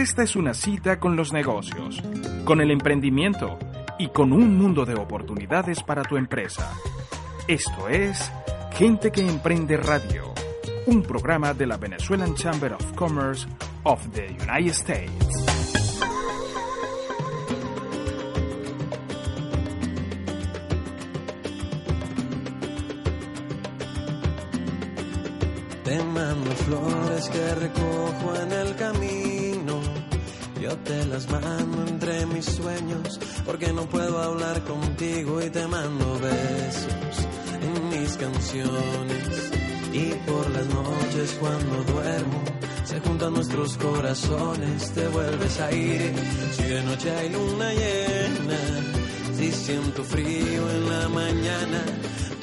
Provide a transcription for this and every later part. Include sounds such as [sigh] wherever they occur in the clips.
Esta es una cita con los negocios, con el emprendimiento y con un mundo de oportunidades para tu empresa. Esto es Gente que Emprende Radio, un programa de la Venezuelan Chamber of Commerce of the United States. Te mando flores que recojo en el camino. Yo te las mando entre mis sueños porque no puedo hablar contigo y te mando besos en mis canciones. Y por las noches cuando duermo se juntan nuestros corazones, te vuelves a ir. Si de noche hay luna llena, si siento frío en la mañana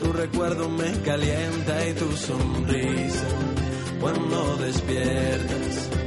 tu recuerdo me calienta y tu sonrisa cuando despiertas.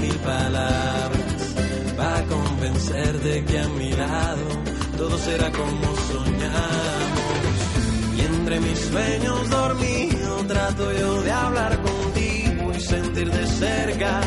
mil palabras para convencerte que a mi lado todo será como soñamos. Y entre mis sueños dormido trato yo de hablar contigo y sentir de cerca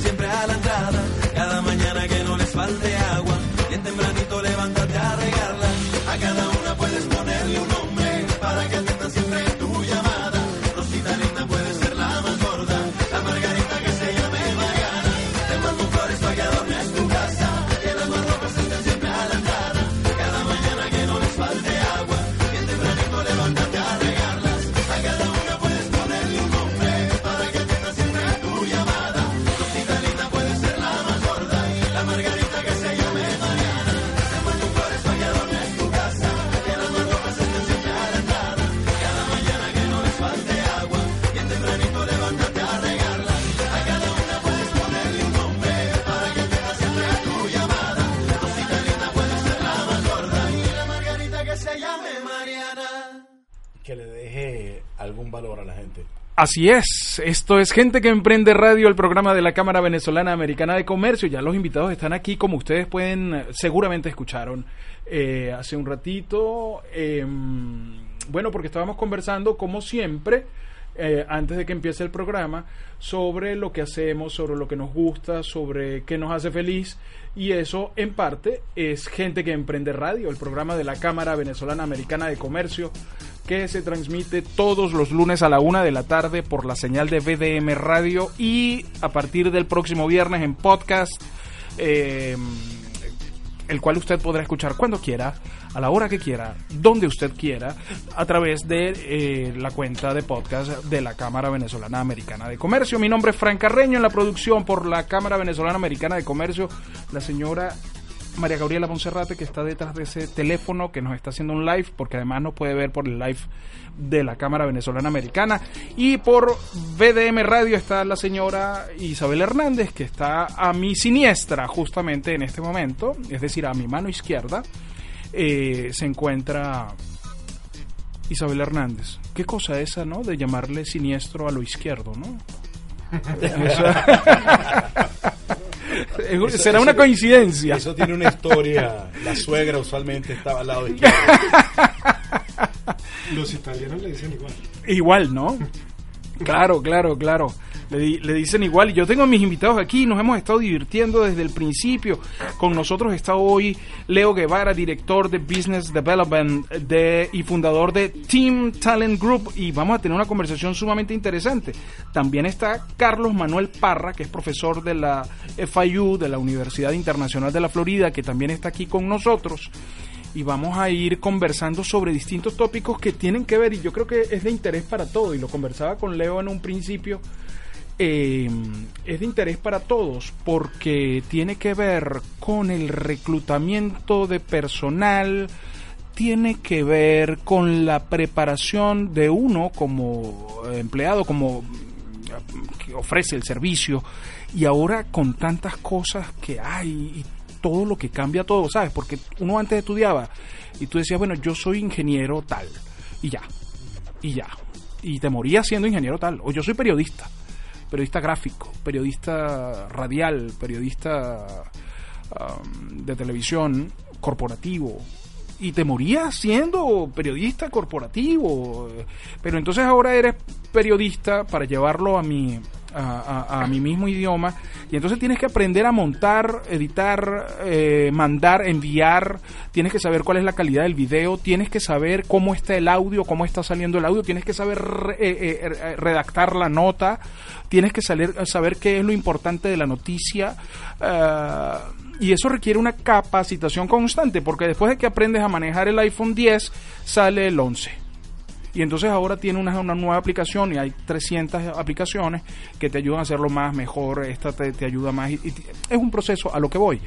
siempre a la entrada. Algún valor a la gente. Así es, esto es Gente que Emprende Radio, el programa de la Cámara Venezolana Americana de Comercio. Ya los invitados están aquí, como ustedes pueden, seguramente escucharon eh, hace un ratito. eh, bueno, porque estábamos conversando, como siempre, eh, antes de que empiece el programa, sobre lo que hacemos, sobre lo que nos gusta, sobre qué nos hace feliz. Y eso, en parte, es Gente que Emprende Radio, el programa de la Cámara Venezolana Americana de Comercio, que se transmite todos los lunes a la una de la tarde por la señal de VDM Radio y a partir del próximo viernes en podcast. eh, el cual usted podrá escuchar cuando quiera, a la hora que quiera, donde usted quiera, a través de eh, la cuenta de podcast de la Cámara Venezolana Americana de Comercio. Mi nombre es Fran Carreño, en la producción por la Cámara Venezolana Americana de Comercio, la señora María Gabriela Monserrate, que está detrás de ese teléfono, que nos está haciendo un live, porque además nos puede ver por el live de la Cámara Venezolana Americana. Y por BDM Radio está la señora Isabel Hernández, que está a mi siniestra justamente en este momento, es decir, a mi mano izquierda, eh, se encuentra Isabel Hernández. Qué cosa esa, ¿no? De llamarle siniestro a lo izquierdo, ¿no? [laughs] [laughs] [laughs] Eso- Será eso- una coincidencia. Eso tiene una historia. La suegra usualmente estaba al lado [laughs] izquierdo. [laughs] Los italianos le dicen igual. Igual, ¿no? Claro, claro, claro. Le, le dicen igual. Yo tengo a mis invitados aquí. Nos hemos estado divirtiendo desde el principio. Con nosotros está hoy Leo Guevara, director de Business Development de, y fundador de Team Talent Group. Y vamos a tener una conversación sumamente interesante. También está Carlos Manuel Parra, que es profesor de la FIU, de la Universidad Internacional de la Florida, que también está aquí con nosotros y vamos a ir conversando sobre distintos tópicos que tienen que ver y yo creo que es de interés para todos y lo conversaba con Leo en un principio eh, es de interés para todos porque tiene que ver con el reclutamiento de personal tiene que ver con la preparación de uno como empleado como que ofrece el servicio y ahora con tantas cosas que hay y todo lo que cambia todo, ¿sabes? Porque uno antes estudiaba y tú decías, bueno, yo soy ingeniero tal y ya, y ya, y te morías siendo ingeniero tal, o yo soy periodista, periodista gráfico, periodista radial, periodista de televisión corporativo, y te morías siendo periodista corporativo. Pero entonces ahora eres periodista para llevarlo a mi, a, a- mi mismo idioma. Y entonces tienes que aprender a montar, editar, eh, mandar, enviar. Tienes que saber cuál es la calidad del video. Tienes que saber cómo está el audio, cómo está saliendo el audio. Tienes que saber re- eh, eh, redactar la nota. Tienes que saber, saber qué es lo importante de la noticia. Ah, y eso requiere una capacitación constante, porque después de que aprendes a manejar el iPhone 10, sale el 11. Y entonces ahora tiene una, una nueva aplicación y hay 300 aplicaciones que te ayudan a hacerlo más, mejor, esta te, te ayuda más. Y, es un proceso, a lo que voy,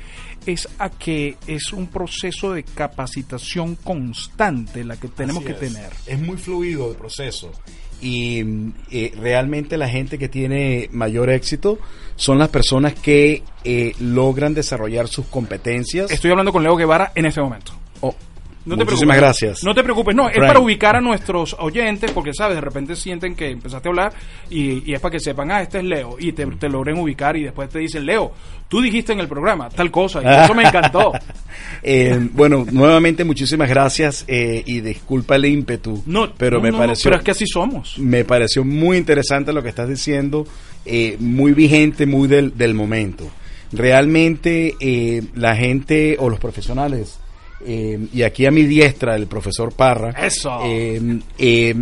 es a que es un proceso de capacitación constante la que tenemos Así que es. tener. Es muy fluido el proceso. Y eh, realmente la gente que tiene mayor éxito son las personas que eh, logran desarrollar sus competencias. Estoy hablando con Leo Guevara en este momento. Oh, No te muchísimas preocupes. gracias. No te preocupes, no, es para ubicar a nuestros oyentes, porque sabes, de repente sienten que empezaste a hablar y, y es para que sepan, ah, este es Leo, y te, te logren ubicar y después te dicen, Leo, tú dijiste en el programa tal cosa, y eso me encantó. [laughs] Eh, bueno, nuevamente muchísimas gracias eh, y disculpa el ímpetu, No, pero no, me no, pareció pero es que así somos. me pareció muy interesante lo que estás diciendo, eh, muy vigente, muy del, del momento. Realmente eh, la gente o los profesionales, eh, y aquí a mi diestra el profesor Parra, Eso. eh, eh,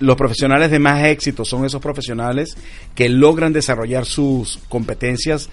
los profesionales de más éxito son esos profesionales que logran desarrollar sus competencias,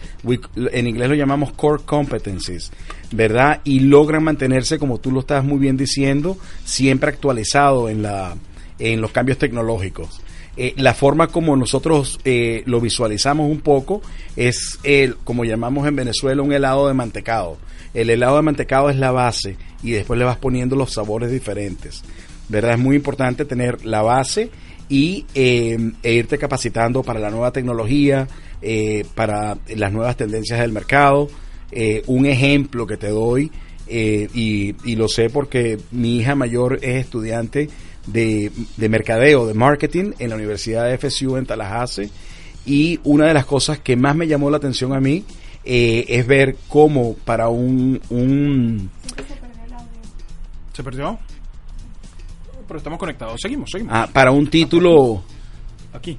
en inglés lo llamamos core competencies, ¿verdad? Y logran mantenerse, como tú lo estás muy bien diciendo, siempre actualizado en, la, en los cambios tecnológicos. Eh, la forma como nosotros eh, lo visualizamos un poco es el, como llamamos en Venezuela, un helado de mantecado. El helado de mantecado es la base y después le vas poniendo los sabores diferentes. ¿Verdad? Es muy importante tener la base y eh, e irte capacitando para la nueva tecnología, eh, para las nuevas tendencias del mercado. Eh, un ejemplo que te doy, y, y lo sé porque mi hija mayor es estudiante de, de mercadeo, de marketing en la Universidad de FSU en Tallahassee. Y una de las cosas que más me llamó la atención a mí eh, es ver cómo para un, un ¿Se perdió? Pero estamos conectados, seguimos, seguimos. ah, para un título Aquí.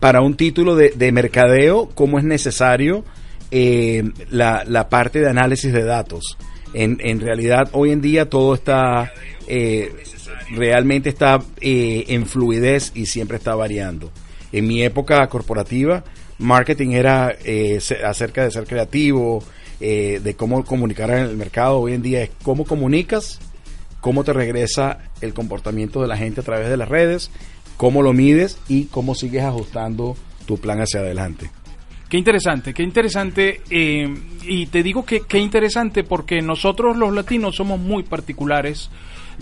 para un título de, de mercadeo, cómo es necesario eh, la, la parte de análisis de datos. En, en realidad, hoy en día todo está, eh, realmente está eh, en fluidez y siempre está variando. En mi época corporativa, marketing era eh, acerca de ser creativo, eh, de cómo comunicar en el mercado. Hoy en día es cómo comunicas, cómo te regresa el comportamiento de la gente a través de las redes, cómo lo mides y cómo sigues ajustando tu plan hacia adelante. Qué interesante, qué interesante. eh, y te digo que qué interesante porque nosotros los latinos somos muy particulares.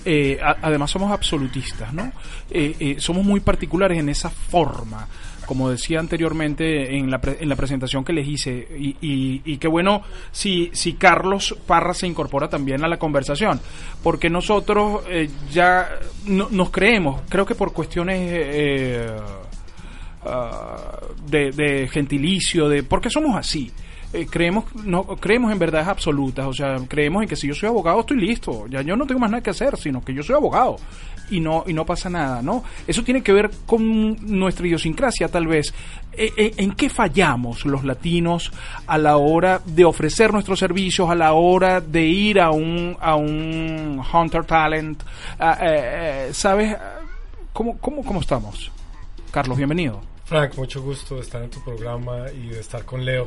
eh, además somos absolutistas, ¿no? Eh, eh, somos muy particulares en esa forma, como decía anteriormente en la, pre- en la presentación que les hice. Y, y, qué bueno si, si Carlos Parra se incorpora también a la conversación, porque nosotros eh, ya no- nos creemos, creo que por cuestiones... eh, de, de gentilicio, de porque somos así. Eh, creemos no creemos en verdades absolutas, o sea, creemos en que si yo soy abogado estoy listo, ya yo no tengo más nada que hacer, sino que yo soy abogado y no y no pasa nada, ¿no? Eso tiene que ver con nuestra idiosincrasia tal vez. Eh, eh, ¿En qué fallamos los latinos a la hora de ofrecer nuestros servicios, a la hora de ir a un a un hunter talent? Ah, eh, ¿Sabes cómo cómo cómo estamos? Carlos, bienvenido. Frank, mucho gusto de estar en tu programa y de estar con Leo.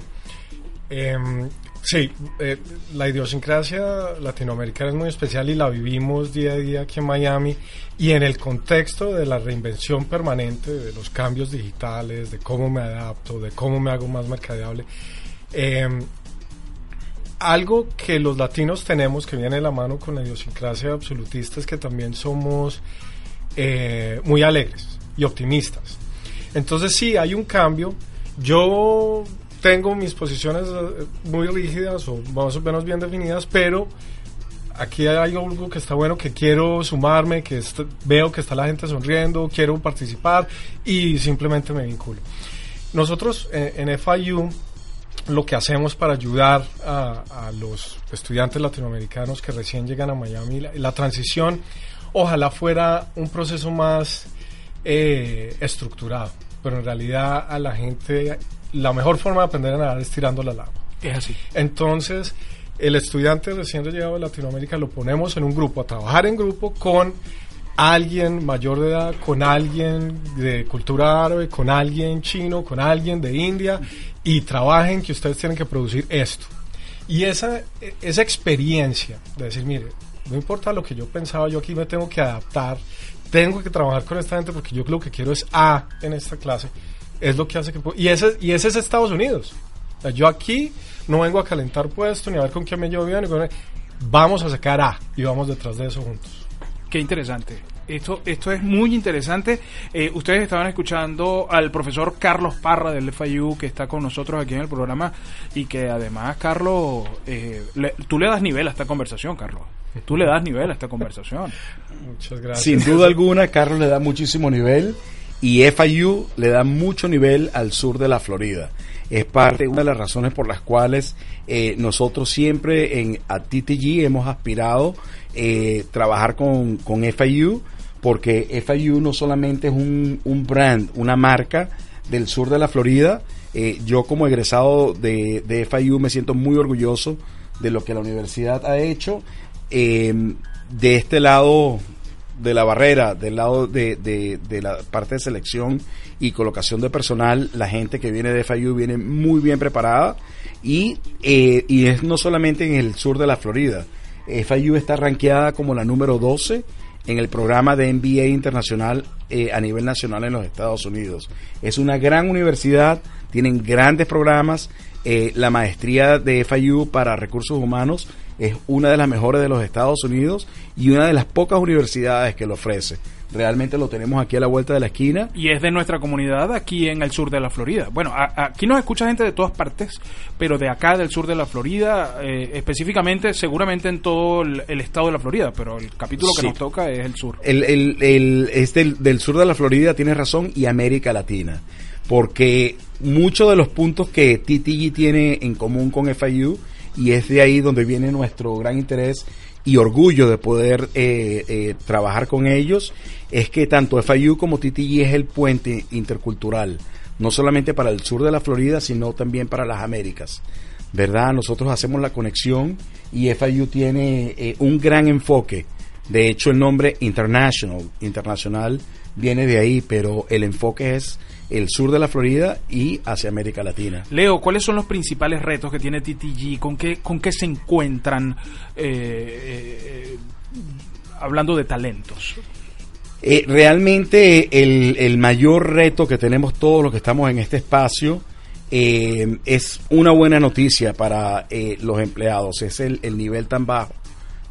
Em, sí, eh, la idiosincrasia latinoamericana es muy especial y la vivimos día a día aquí en Miami y en el contexto de la reinvención permanente, de los cambios digitales, de cómo me adapto, de cómo me hago más mercadeable. Em, algo que los latinos tenemos que viene de la mano con la idiosincrasia absolutista es que también somos eh, muy alegres y optimistas. Entonces sí, hay un cambio. Yo tengo mis posiciones eh, muy rígidas o más o menos bien definidas, pero aquí hay algo que está bueno, que quiero sumarme, que veo que está la gente sonriendo, quiero participar y simplemente me vinculo. Nosotros eh, en FIU lo que hacemos para ayudar a, los estudiantes latinoamericanos que recién llegan a Miami, la, la transición ojalá fuera un proceso más eh, estructurado, pero en realidad a la gente la mejor forma de aprender a nadar es tirando la agua. Es así. Entonces, el estudiante recién llegado de Latinoamérica lo ponemos en un grupo, a trabajar en grupo con alguien mayor de edad, con alguien de cultura árabe, con alguien chino, con alguien de India, y trabajen que ustedes tienen que producir esto. Y esa, esa experiencia de decir, mire, no importa lo que yo pensaba, yo aquí me tengo que adaptar, tengo que trabajar con esta gente porque yo lo que quiero es A en esta clase, es lo que hace que... Y ese, y ese es Estados Unidos. O sea, yo aquí no vengo a calentar puesto ni a ver con quién me llevo bien. ni con- Vamos a sacar A y vamos detrás de eso juntos. Qué interesante. Esto, esto es muy interesante. Eh, ustedes estaban escuchando al profesor Carlos Parra del FIU que está con nosotros aquí en el programa y que además, Carlos, eh, le- tú le das nivel a esta conversación, Carlos. Tú le das nivel a esta conversación. [laughs] Muchas gracias. Sin duda [laughs] alguna, Carlos le da muchísimo nivel y FIU le da mucho nivel al sur de la Florida. Es parte, una de las razones por las cuales eh, nosotros siempre en a TTG hemos aspirado eh, trabajar con, con FIU, porque FIU no solamente es un, un brand, una marca del sur de la Florida. eh, yo como egresado de, de FIU me siento muy orgulloso de lo que la universidad ha hecho. Eh, de este lado de la barrera, del lado de, de- de la parte de selección y colocación de personal, la gente que viene de FIU viene muy bien preparada y, eh, y es no solamente en el sur de la Florida. FIU está rankeada como la número 12 en el programa de MBA internacional eh, a nivel nacional en los Estados Unidos. Es una gran universidad, tienen grandes programas. eh, la maestría de FIU para recursos humanos es una de las mejores de los Estados Unidos y una de las pocas universidades que lo ofrece. Realmente lo tenemos aquí a la vuelta de la esquina. Y es de nuestra comunidad aquí en el sur de la Florida. Bueno, a- aquí nos escucha gente de todas partes, pero de acá del sur de la Florida, eh, específicamente, seguramente en todo el, el estado de la Florida, pero el capítulo que Sí. nos toca es el sur. El, el, el- es del, del sur de la Florida, tienes razón, y América Latina. Porque muchos de los puntos que TTG tiene en común con FIU, y es de ahí donde viene nuestro gran interés y orgullo de poder eh, eh, trabajar con ellos, es que tanto FIU como TTG es el puente intercultural, no solamente para el sur de la Florida, sino también para las Américas. ¿Verdad? Nosotros hacemos la conexión y FIU tiene eh, un gran enfoque de hecho, el nombre International, internacional, viene de ahí, pero el enfoque es el sur de la Florida y hacia América Latina. Leo, ¿cuáles son los principales retos que tiene TTG? ¿Con qué, con qué se encuentran eh, eh, hablando de talentos? Eh, realmente el, el mayor reto que tenemos todos los que estamos en este espacio eh, es una buena noticia para eh, los empleados. Es el, el nivel tan bajo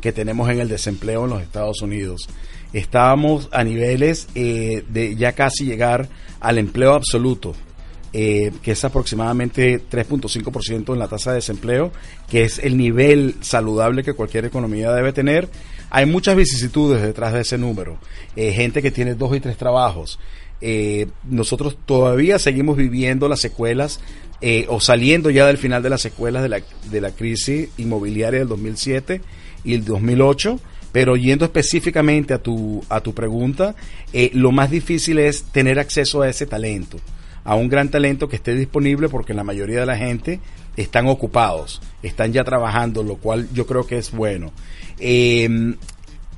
que tenemos en el desempleo en los Estados Unidos. Estábamos a niveles eh, de ya casi llegar al empleo absoluto, eh, que es aproximadamente 3.5% en la tasa de desempleo, que es el nivel saludable que cualquier economía debe tener. Hay muchas vicisitudes detrás de ese número. Eh, gente que tiene dos y tres trabajos. Nosotros todavía seguimos viviendo las secuelas o saliendo ya del final de las secuelas de la, de la crisis inmobiliaria del 2007 y el 2008. Pero yendo específicamente a tu, a tu pregunta, eh, lo más difícil es tener acceso a ese talento, a un gran talento que esté disponible porque la mayoría de la gente están ocupados, están ya trabajando, lo cual yo creo que es bueno. Eh,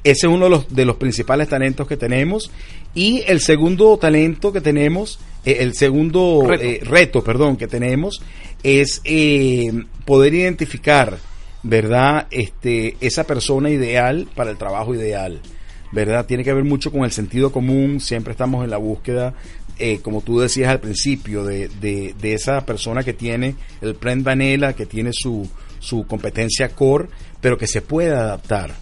ese es uno de los, de los principales talentos que tenemos. Y el segundo talento que tenemos, eh, el segundo Reto. eh, reto, perdón, que tenemos es eh, poder identificar, ¿verdad? Este, esa persona ideal para el trabajo ideal, ¿verdad? Tiene que ver mucho con el sentido común, siempre estamos en la búsqueda, eh, como tú decías al principio, de, de, de esa persona que tiene el plan vanilla, que tiene su, su competencia core, pero que se puede adaptar.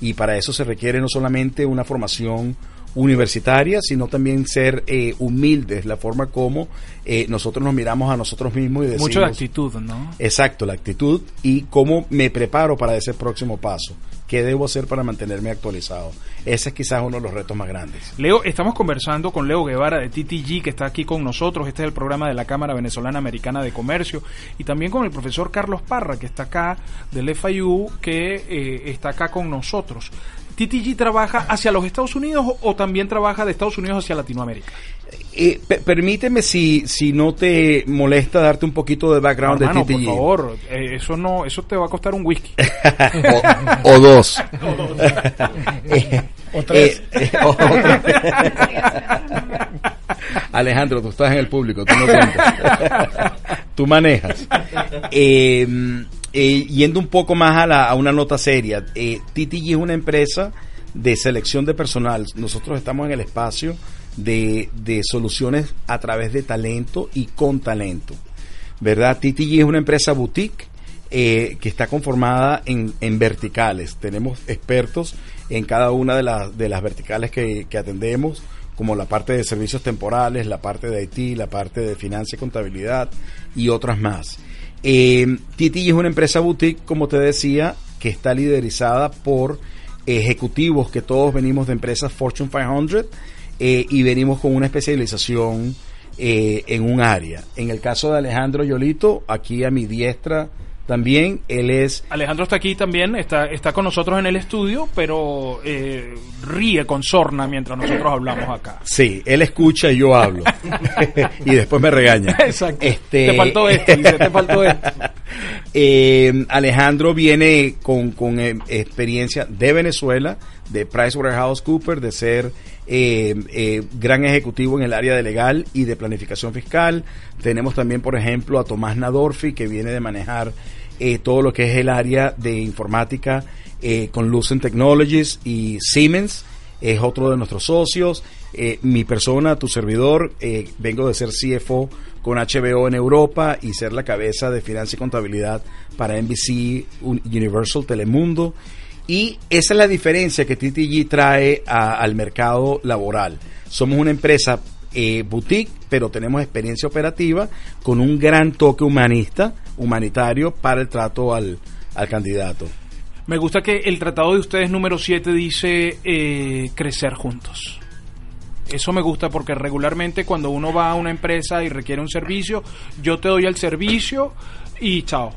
Y para eso se requiere no solamente una formación universitaria, sino también ser eh, humildes, la forma como eh, nosotros nos miramos a nosotros mismos y decimos... Mucho de actitud, ¿no? Exacto, la actitud y cómo me preparo para ese próximo paso. ¿Qué debo hacer para mantenerme actualizado? Ese es quizás uno de los retos más grandes. Leo, estamos conversando con Leo Guevara de TTG, que está aquí con nosotros. Este es el programa de la Cámara Venezolana Americana de Comercio. Y también con el profesor Carlos Parra, que está acá del FIU, que eh, está acá con nosotros. ¿TTG trabaja hacia los Estados Unidos o, también trabaja de Estados Unidos hacia Latinoamérica? Eh, pe- permíteme, si, si no te molesta, darte un poquito de background Hermano, de por TTG. favor, eh, eso no, eso te va a costar un whisky. [laughs] o, o dos. [laughs] Eh, O tres. eh, eh, o- otra. Alejandro, tú estás en el público, tú no cuentas. [laughs] tú manejas. Eh, eh, yendo un poco más a, la- a una nota seria, eh, TTG es una empresa de selección de personal. Nosotros estamos en el espacio de, de soluciones a través de talento y con talento. ¿Verdad? TTG es una empresa boutique eh, que está conformada en, en verticales. Tenemos expertos en cada una de, las de las verticales que, que atendemos, como la parte de servicios temporales, la parte de IT, la parte de finanzas y contabilidad y otras más. Eh, TTG es una empresa boutique, como te decía, que está liderizada por ejecutivos que todos venimos de empresas Fortune 500 eh, y venimos con una especialización eh, en un área. En el caso de Alejandro Yolito, aquí a mi diestra también, él es Alejandro está aquí también, está, está con nosotros en el estudio, pero eh, ríe con sorna mientras nosotros hablamos acá. Sí, él escucha y yo hablo. [laughs] [laughs] y después me regaña. Exacto. Este- Te faltó [laughs] esto, dice, te faltó esto. Eh, Alejandro viene con, con, eh, experiencia de Venezuela, de PricewaterhouseCoopers, de ser eh, eh, gran ejecutivo en el área de legal y de planificación fiscal. Tenemos también, por ejemplo, a Tomás Nadorfi, que viene de manejar eh, todo lo que es el área de informática con Lucent Technologies y Siemens es otro de nuestros socios. Mi persona, tu servidor, vengo de ser CFO con HBO en Europa y ser la cabeza de finanzas y contabilidad para NBC Un- Universal Telemundo. Y esa es la diferencia que TTG trae al mercado laboral. Somos una empresa eh, boutique, pero tenemos experiencia operativa con un gran toque humanista, humanitario para el trato al, al candidato. Me gusta que el tratado de ustedes número 7 dice eh, crecer juntos. Eso me gusta porque regularmente cuando uno va a una empresa y requiere un servicio, yo te doy el servicio y chao.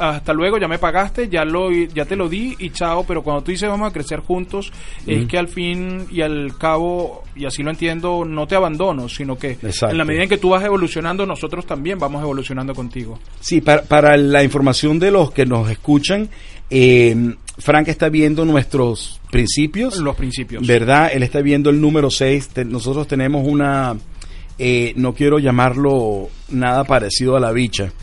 Hasta luego, ya me pagaste, ya lo ya te lo di y chao, pero cuando tú dices vamos a crecer juntos, es que al fin y al cabo, y así lo entiendo, no te abandono, sino que Exacto. en la medida en que tú vas evolucionando, nosotros también vamos evolucionando contigo. Sí, para, para la información de los que nos escuchan, eh, Frank está viendo nuestros principios. Los principios. ¿Verdad? Él está viendo el número 6. nosotros tenemos una, eh, no quiero llamarlo nada parecido a la bicha,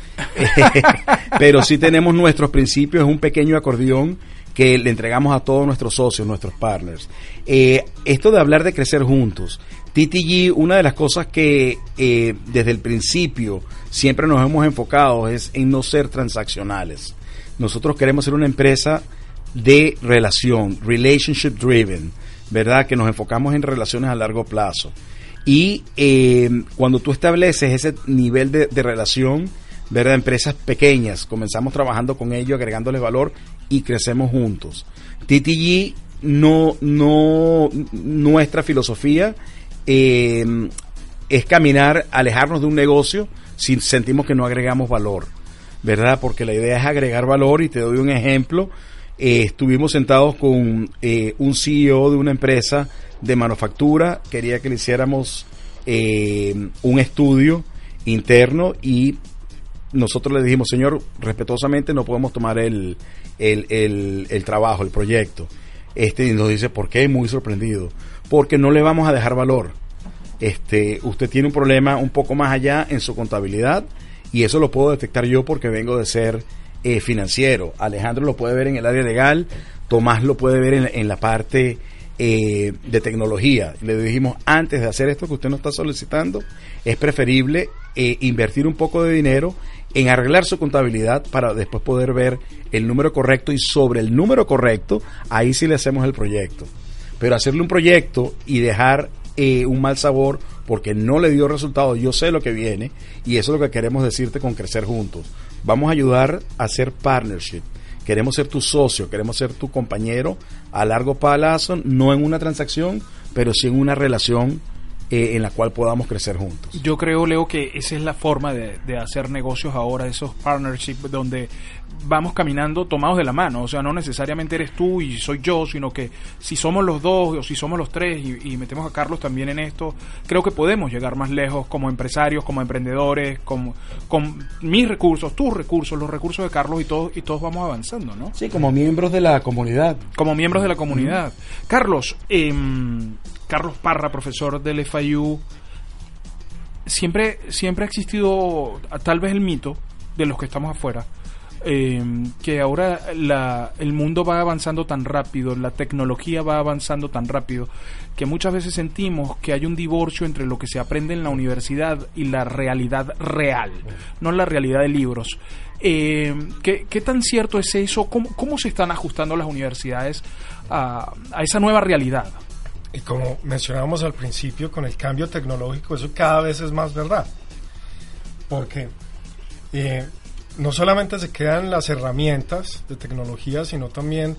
[laughs] pero sí tenemos nuestros principios, es un pequeño acordeón que le entregamos a todos nuestros socios, nuestros partners. Eh, esto de hablar de crecer juntos, TTG, una de las cosas que eh, desde el principio siempre nos hemos enfocado es en no ser transaccionales. Nosotros queremos ser una empresa de relación, relationship driven, ¿verdad? Que nos enfocamos en relaciones a largo plazo. Y eh, cuando tú estableces ese nivel de, de relación, ¿verdad? Empresas pequeñas, comenzamos trabajando con ellos, agregándoles valor y crecemos juntos. TTG no, no, nuestra filosofía eh, es caminar, alejarnos de un negocio si sentimos que no agregamos valor, ¿verdad? Porque la idea es agregar valor y te doy un ejemplo. Eh, estuvimos sentados con eh, un CEO de una empresa de manufactura, quería que le hiciéramos eh, un estudio interno y nosotros le dijimos, señor, respetuosamente no podemos tomar el, el, el, trabajo, el proyecto. Este y nos dice, ¿por qué? Muy sorprendido. Porque no le vamos a dejar valor. Este, usted tiene un problema un poco más allá en su contabilidad y eso lo puedo detectar yo porque vengo de ser eh, financiero. Alejandro lo puede ver en el área legal, Tomás lo puede ver en, la parte eh, de tecnología. Le dijimos, antes de hacer esto que usted nos está solicitando, es preferible eh, invertir un poco de dinero en arreglar su contabilidad para después poder ver el número correcto y sobre el número correcto, ahí sí le hacemos el proyecto. Pero hacerle un proyecto y dejar eh, un mal sabor porque no le dio resultado, yo sé lo que viene y eso es lo que queremos decirte con Crecer Juntos. Vamos a ayudar a hacer partnership. Queremos ser tu socio, queremos ser tu compañero a largo plazo, no en una transacción, pero sí en una relación eh, en la cual podamos crecer juntos. Yo creo, Leo, que esa es la forma de, de, hacer negocios ahora, esos partnerships donde vamos caminando tomados de la mano. O sea, no necesariamente eres tú y soy yo, sino que si somos los dos o si somos los tres y, y metemos a Carlos también en esto, creo que podemos llegar más lejos como empresarios, como emprendedores, con, con mis recursos, tus recursos, los recursos de Carlos y todos, y todos vamos avanzando, ¿no? Sí, como miembros de la comunidad. Como miembros de la comunidad. Carlos, eh, Carlos Parra, profesor del FIU, siempre, siempre ha existido tal vez el mito de los que estamos afuera, eh, que ahora la, el mundo va avanzando tan rápido, la tecnología va avanzando tan rápido, que muchas veces sentimos que hay un divorcio entre lo que se aprende en la universidad y la realidad real, no la realidad de libros. Eh, ¿qué, ¿qué, tan cierto es eso? ¿Cómo, cómo se están ajustando las universidades a, a esa nueva realidad? Y como mencionábamos al principio, con el cambio tecnológico, eso cada vez es más verdad. Porque eh, no solamente se quedan las herramientas de tecnología, sino también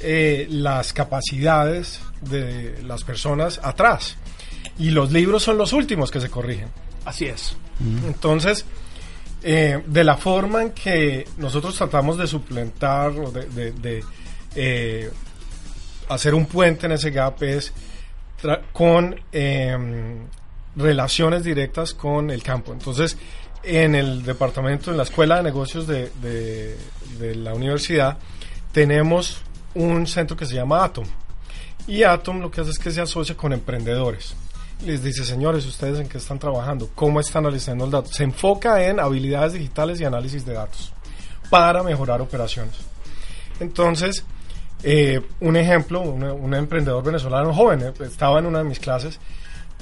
eh, las capacidades de las personas atrás. Y los libros son los últimos que se corrigen. Así es. Entonces, eh, de la forma en que nosotros tratamos de suplentar o de, de, de eh, hacer un puente en ese gap es con eh, relaciones directas con el campo. Entonces, en el departamento, en la escuela de negocios de, de, de, la universidad, tenemos un centro que se llama Atom. Y Atom lo que hace es que se asocia con emprendedores. Les dice, señores, ¿ustedes en qué están trabajando? ¿Cómo están analizando el dato? Se enfoca en habilidades digitales y análisis de datos para mejorar operaciones. Entonces, eh, un ejemplo, un, un, emprendedor venezolano joven, eh, estaba en una de mis clases,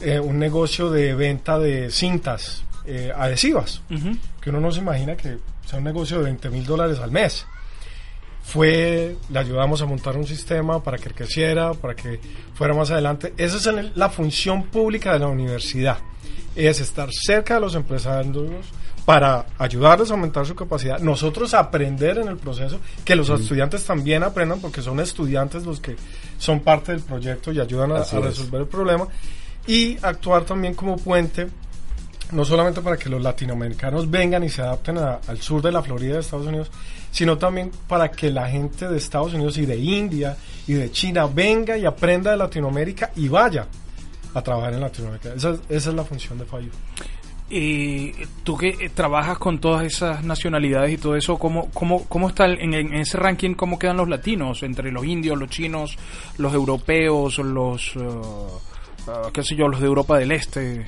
eh, un negocio de venta de cintas eh, adhesivas, uh -huh. que uno no se imagina que sea un negocio de 20 mil dólares al mes. Fue, le ayudamos a montar un sistema para que creciera, para que fuera más adelante. Esa es el, la función pública de la universidad, es estar cerca de los empresarios, para ayudarles a aumentar su capacidad, nosotros aprender en el proceso, que los estudiantes también aprendan, porque son estudiantes los que son parte del proyecto y ayudan a, a resolver el problema, y actuar también como puente, no solamente para que los latinoamericanos vengan y se adapten a, al sur de la Florida de Estados Unidos, sino también para que la gente de Estados Unidos y de India y de China venga y aprenda de Latinoamérica y vaya a trabajar en Latinoamérica. Esa, esa es la función de FAYU. Y tú que trabajas con todas esas nacionalidades y todo eso, ¿cómo, cómo, cómo está en, en, ese ranking, cómo quedan los latinos entre los indios, los chinos, los europeos, los, uh, uh, qué sé yo, los de Europa del Este?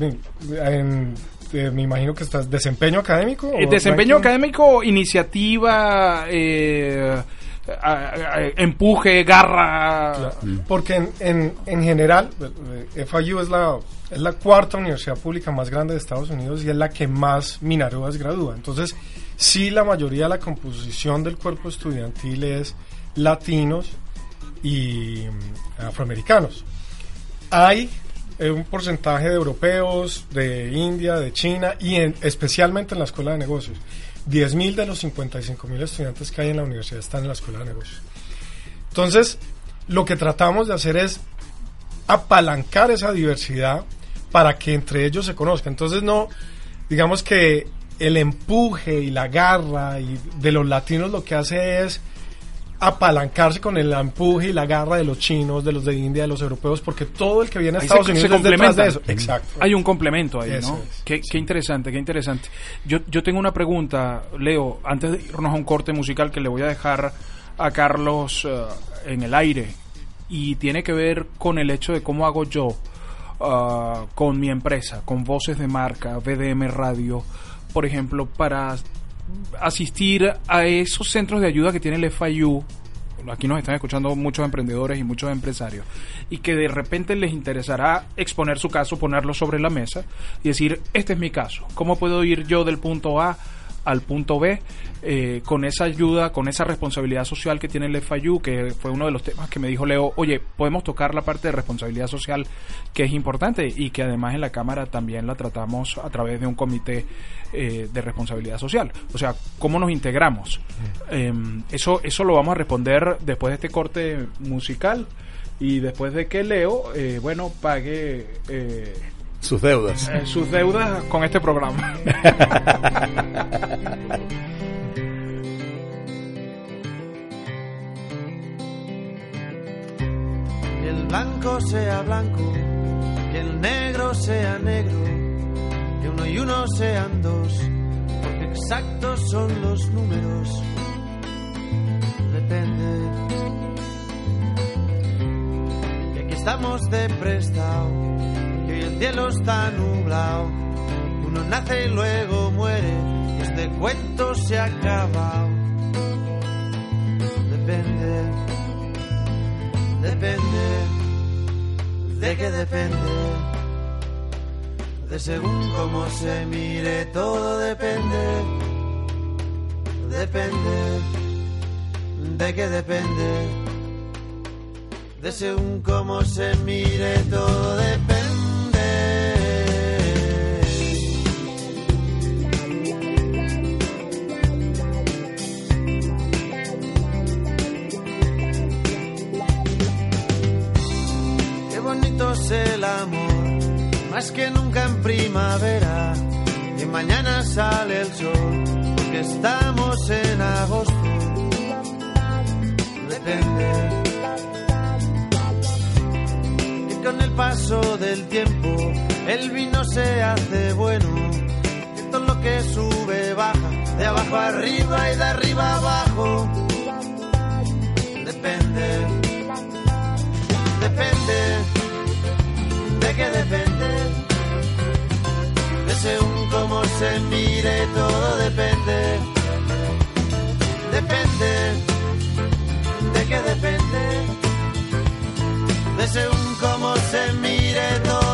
En, eh, me imagino que estás desempeño académico. Eh, o desempeño ranking? académico, iniciativa, eh, a- a- a- empuje, garra. Claro, Porque en, en, en general, eh, FIU es la, es la cuarta universidad pública más grande de Estados Unidos y es la que más minarúas gradúa. Entonces, sí, la mayoría de la composición del cuerpo estudiantil es latinos y mm, afroamericanos. Hay eh, un porcentaje de europeos, de India, de China y en- especialmente en la Escuela de Negocios. 10.000 de los 55.000 estudiantes que hay en la universidad están en la Escuela de Negocios. Entonces, lo que tratamos de hacer es apalancar esa diversidad para que entre ellos se conozcan. Entonces, no, digamos que el empuje y la garra y de los latinos lo que hace es apalancarse con el empuje y la garra de los chinos, de los de India, de los europeos, porque todo el que viene a Ahí Estados se- Unidos se es detrás de eso. Exacto. Hay un complemento ahí, Eso ¿no? es. Qué, qué interesante, qué interesante. Yo, yo tengo una pregunta, Leo, antes de irnos a un corte musical que le voy a dejar a Carlos eh, en el aire y tiene que ver con el hecho de cómo hago yo ah, con mi empresa, con Voces de Marca, VDM Radio, por ejemplo, para asistir a esos centros de ayuda que tiene el FIU. Aquí nos están escuchando muchos emprendedores y muchos empresarios y que de repente les interesará exponer su caso, ponerlo sobre la mesa y decir, este es mi caso, ¿cómo puedo ir yo del punto A al punto B eh, con esa ayuda, con esa responsabilidad social que tiene el FIU, que fue uno de los temas que me dijo Leo, oye, podemos tocar la parte de responsabilidad social que es importante y que además en la Cámara también la tratamos a través de un comité eh, de responsabilidad social. O sea, ¿cómo nos integramos? Eh, eso, eso lo vamos a responder después de este corte musical y después de que Leo, eh, bueno, pague... Sus deudas. eh, sus deudas con este programa. Que [laughs] el blanco sea blanco, que el negro sea negro, que uno y uno sean dos, porque exactos son los números. Depende. Y aquí estamos de prestado, hoy el cielo está nublado. Uno nace y luego muere, y este cuento se ha acabado. Depende depende, de qué depende, de según cómo se mire, todo depende, depende, de qué depende, de según cómo se mire, todo depende. El amor, más que nunca en primavera. Y mañana sale el sol, porque estamos en agosto. Depende. Y con el paso del tiempo, el vino se hace bueno. Que todo lo que sube baja, de abajo arriba y de arriba abajo. Depende depende, de qué depende, de según cómo se mire, todo depende, depende, de qué depende, de según cómo se mire, todo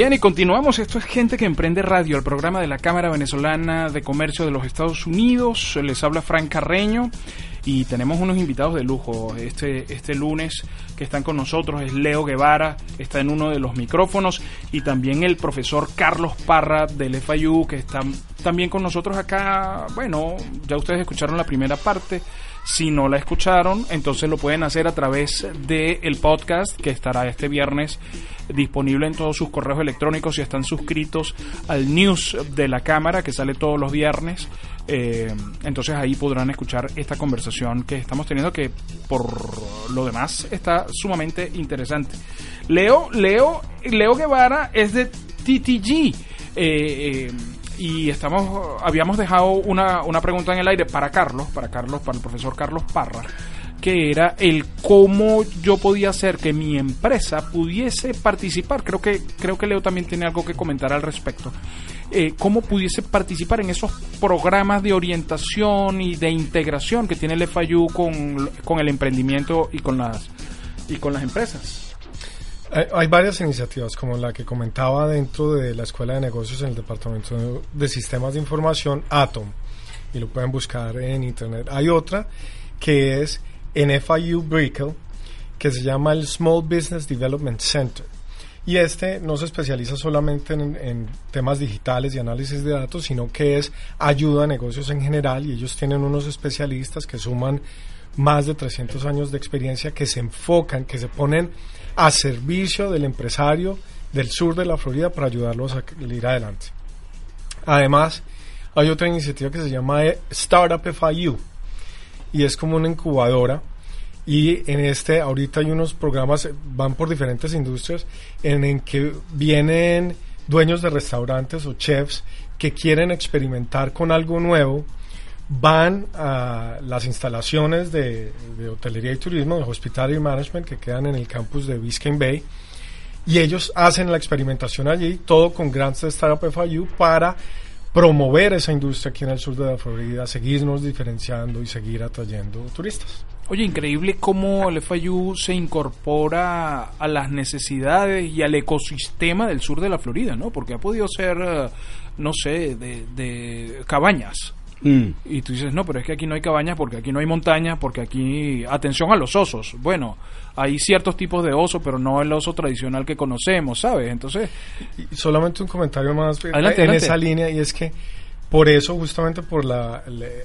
Bien, y continuamos. Esto es Gente que Emprende Radio, el programa de la Cámara Venezolana de Comercio de los Estados Unidos. Les habla Frank Carreño y tenemos unos invitados de lujo. Este, este lunes que están con nosotros es Leo Guevara, está en uno de los micrófonos, y también el profesor Carlos Parra del FIU, que está también con nosotros acá. Bueno, ya ustedes escucharon la primera parte. Si no la escucharon, entonces lo pueden hacer a través del el podcast que estará este viernes disponible en todos sus correos electrónicos si están suscritos al news de la cámara que sale todos los viernes. Eh, entonces ahí podrán escuchar esta conversación que estamos teniendo que por lo demás está sumamente interesante. Leo, Leo, Leo Guevara es de TTG. Eh, eh, y estamos habíamos dejado una, una pregunta en el aire para Carlos, para Carlos, para el profesor Carlos Parra, que era el cómo yo podía hacer que mi empresa pudiese participar. Creo que creo que Leo también tiene algo que comentar al respecto. Eh, cómo pudiese participar en esos programas de orientación y de integración que tiene el FIU con, con el emprendimiento y con las y con las empresas. Hay, varias iniciativas, como la que comentaba dentro de la Escuela de Negocios en el Departamento de Sistemas de Información, Atom, y lo pueden buscar en Internet. Hay otra que es en FIU Brickell, que se llama el Small Business Development Center. Y este no se especializa solamente en, en, temas digitales y análisis de datos, sino que es ayuda a negocios en general y ellos tienen unos especialistas que suman más de 300 años de experiencia que se enfocan, que se ponen a servicio del empresario del sur de la Florida para ayudarlos a salir adelante. Además, hay otra iniciativa que se llama eh, Startup FIU y es como una incubadora y en este ahorita hay unos programas van por diferentes industrias en, en que vienen dueños de restaurantes o chefs que quieren experimentar con algo nuevo van a las instalaciones de, de, hotelería y turismo, de hospitality management que quedan en el campus de Biscayne Bay y ellos hacen la experimentación allí, todo con grants de Startup FIU para promover esa industria aquí en el sur de la Florida, seguirnos diferenciando y seguir atrayendo turistas. Oye, increíble cómo el FIU se incorpora a las necesidades y al ecosistema del sur de la Florida, ¿no? Porque ha podido ser, no sé, de, de cabañas, Mm. Y tú dices, no, pero es que aquí no hay cabañas porque aquí no hay montañas, porque aquí, atención a los osos. Bueno, hay ciertos tipos de oso, pero no el oso tradicional que conocemos, ¿sabes? Entonces... Y solamente un comentario más adelante, en adelante. esa línea, y es que por eso, justamente por la... Le,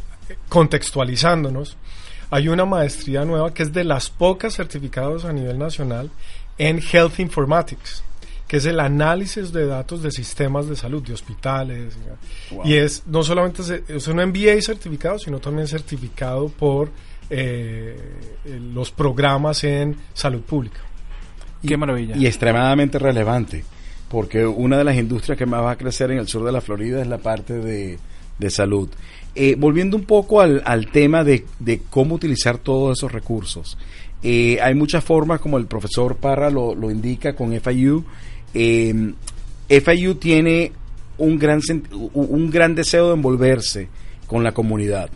contextualizándonos, hay una maestría nueva que es de las pocas certificados a nivel nacional en Health Informatics que es el análisis de datos de sistemas de salud, de hospitales. Wow. Y es no solamente es un MBA certificado, sino también certificado por eh, los programas en salud pública. Y, Qué maravilla. Y extremadamente relevante, porque una de las industrias que más va a crecer en el sur de la Florida es la parte de, de salud. Eh, volviendo un poco al, al tema de, de, cómo utilizar todos esos recursos. Eh, hay muchas formas, como el profesor Parra lo, lo indica con FIU, eh, FIU tiene un gran, un gran deseo de envolverse con la comunidad,